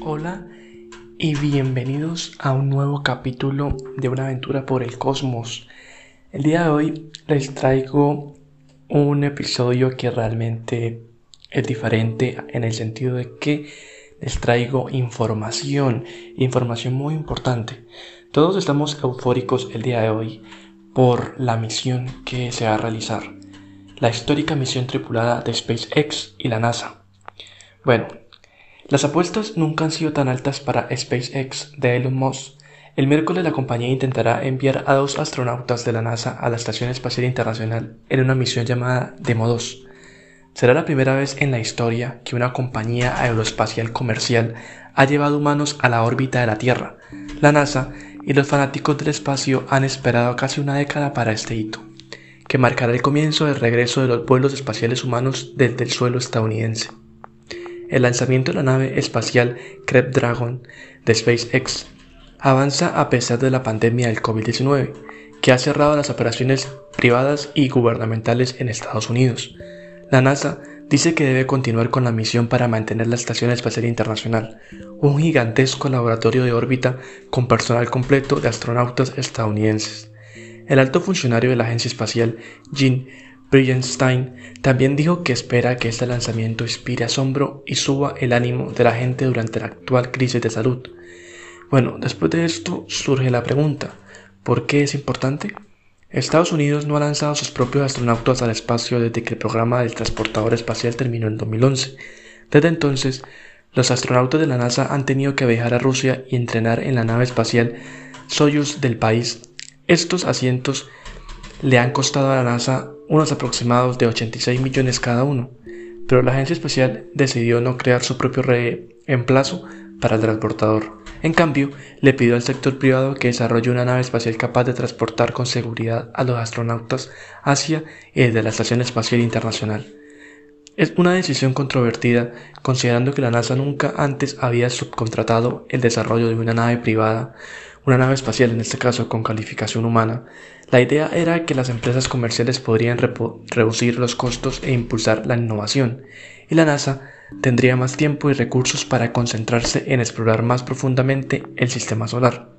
Hola y bienvenidos a un nuevo capítulo de una aventura por el cosmos. El día de hoy les traigo un episodio que realmente es diferente en el sentido de que les traigo información, información muy importante. Todos estamos eufóricos el día de hoy por la misión que se va a realizar, la histórica misión tripulada de SpaceX y la NASA. Bueno, las apuestas nunca han sido tan altas para SpaceX de Elon Musk. El miércoles la compañía intentará enviar a dos astronautas de la NASA a la Estación Espacial Internacional en una misión llamada Demo 2. Será la primera vez en la historia que una compañía aeroespacial comercial ha llevado humanos a la órbita de la Tierra. La NASA y los fanáticos del espacio han esperado casi una década para este hito, que marcará el comienzo del regreso de los vuelos espaciales humanos desde el suelo estadounidense. El lanzamiento de la nave espacial Crew Dragon de SpaceX avanza a pesar de la pandemia del COVID-19, que ha cerrado las operaciones privadas y gubernamentales en Estados Unidos. La NASA dice que debe continuar con la misión para mantener la Estación Espacial Internacional, un gigantesco laboratorio de órbita con personal completo de astronautas estadounidenses. El alto funcionario de la agencia espacial, Gene Brillenstein también dijo que espera que este lanzamiento inspire asombro y suba el ánimo de la gente durante la actual crisis de salud. Bueno, después de esto surge la pregunta, ¿por qué es importante? Estados Unidos no ha lanzado sus propios astronautas al espacio desde que el programa del transportador espacial terminó en 2011. Desde entonces, los astronautas de la NASA han tenido que viajar a Rusia y entrenar en la nave espacial Soyuz del país. Estos asientos le han costado a la NASA unos aproximados de 86 millones cada uno, pero la agencia espacial decidió no crear su propio reemplazo para el transportador. En cambio, le pidió al sector privado que desarrolle una nave espacial capaz de transportar con seguridad a los astronautas hacia y desde la Estación Espacial Internacional. Es una decisión controvertida, considerando que la NASA nunca antes había subcontratado el desarrollo de una nave privada, una nave espacial en este caso con calificación humana, la idea era que las empresas comerciales podrían reducir los costos e impulsar la innovación, y la NASA tendría más tiempo y recursos para concentrarse en explorar más profundamente el sistema solar.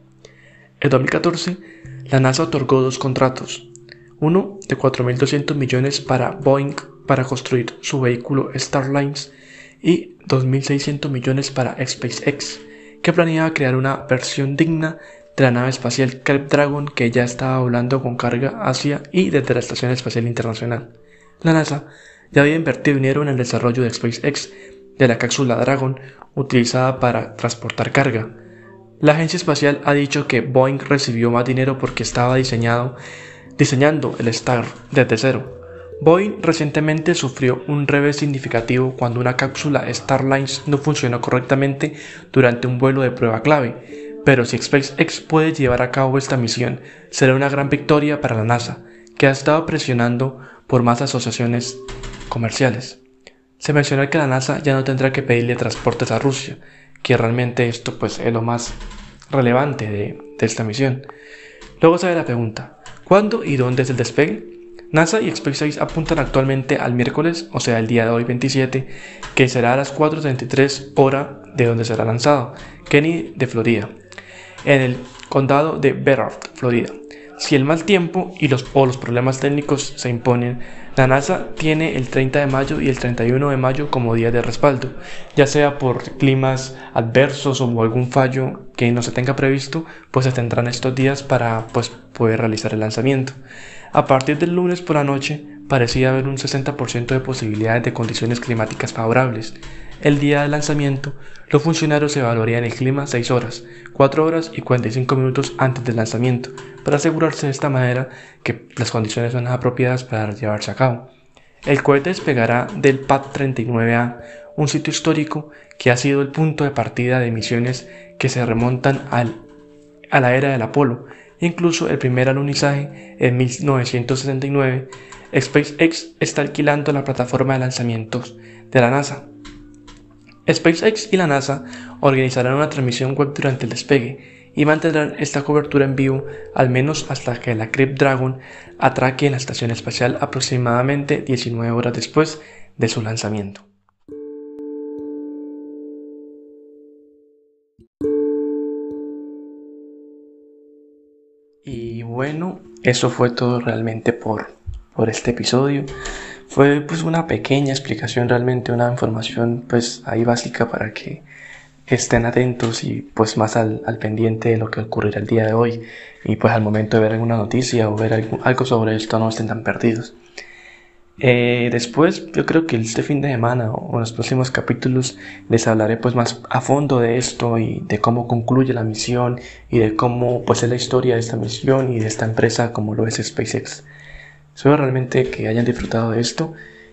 En 2014, la NASA otorgó dos contratos, uno de 4.200 millones para Boeing para construir su vehículo Starlines y 2.600 millones para SpaceX, que planeaba crear una versión digna de la nave espacial Crew Dragon que ya estaba volando con carga hacia y desde la Estación Espacial Internacional. La NASA ya había invertido dinero en el desarrollo de SpaceX de la cápsula Dragon utilizada para transportar carga. La agencia espacial ha dicho que Boeing recibió más dinero porque estaba diseñado, diseñando el Star desde cero. Boeing recientemente sufrió un revés significativo cuando una cápsula Starlines no funcionó correctamente durante un vuelo de prueba clave pero si SpaceX puede llevar a cabo esta misión, será una gran victoria para la NASA, que ha estado presionando por más asociaciones comerciales. Se mencionó que la NASA ya no tendrá que pedirle transportes a Rusia, que realmente esto pues es lo más relevante de, de esta misión. Luego sale la pregunta, ¿cuándo y dónde es el despegue? NASA y SpaceX apuntan actualmente al miércoles, o sea, el día de hoy 27, que será a las 4.33 hora de donde será lanzado, Kenny de Florida en el condado de Bedford, Florida. Si el mal tiempo y los, o los problemas técnicos se imponen, la NASA tiene el 30 de mayo y el 31 de mayo como día de respaldo, ya sea por climas adversos o algún fallo que no se tenga previsto, pues se tendrán estos días para pues, poder realizar el lanzamiento. A partir del lunes por la noche, parecía haber un 60% de posibilidades de condiciones climáticas favorables. El día del lanzamiento, los funcionarios evaluarían el clima 6 horas, 4 horas y 45 minutos antes del lanzamiento, para asegurarse de esta manera que las condiciones son apropiadas para llevarse a cabo. El cohete despegará del PAD 39A, un sitio histórico que ha sido el punto de partida de misiones que se remontan al, a la era del Apolo, incluso el primer alunizaje en 1969. SpaceX está alquilando la plataforma de lanzamientos de la NASA SpaceX y la NASA organizarán una transmisión web durante el despegue y mantendrán esta cobertura en vivo al menos hasta que la Crew Dragon atraque en la estación espacial aproximadamente 19 horas después de su lanzamiento. Y bueno, eso fue todo realmente por, por este episodio. Fue pues una pequeña explicación realmente, una información pues ahí básica para que estén atentos y pues más al, pendiente de lo que ocurrirá el día de hoy y pues al momento de ver alguna noticia o ver algo, sobre esto no estén tan perdidos. Eh, después yo creo que este fin de semana o en los próximos capítulos les hablaré pues más a fondo de esto y de cómo concluye la misión y de cómo pues es la historia de esta misión y de esta empresa como lo es SpaceX. Espero realmente que hayan disfrutado de esto.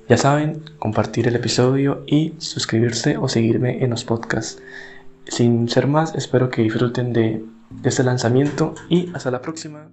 Ya saben, compartir el episodio y suscribirse o seguirme en los podcasts. Sin ser más, espero que disfruten de, este lanzamiento y hasta la próxima.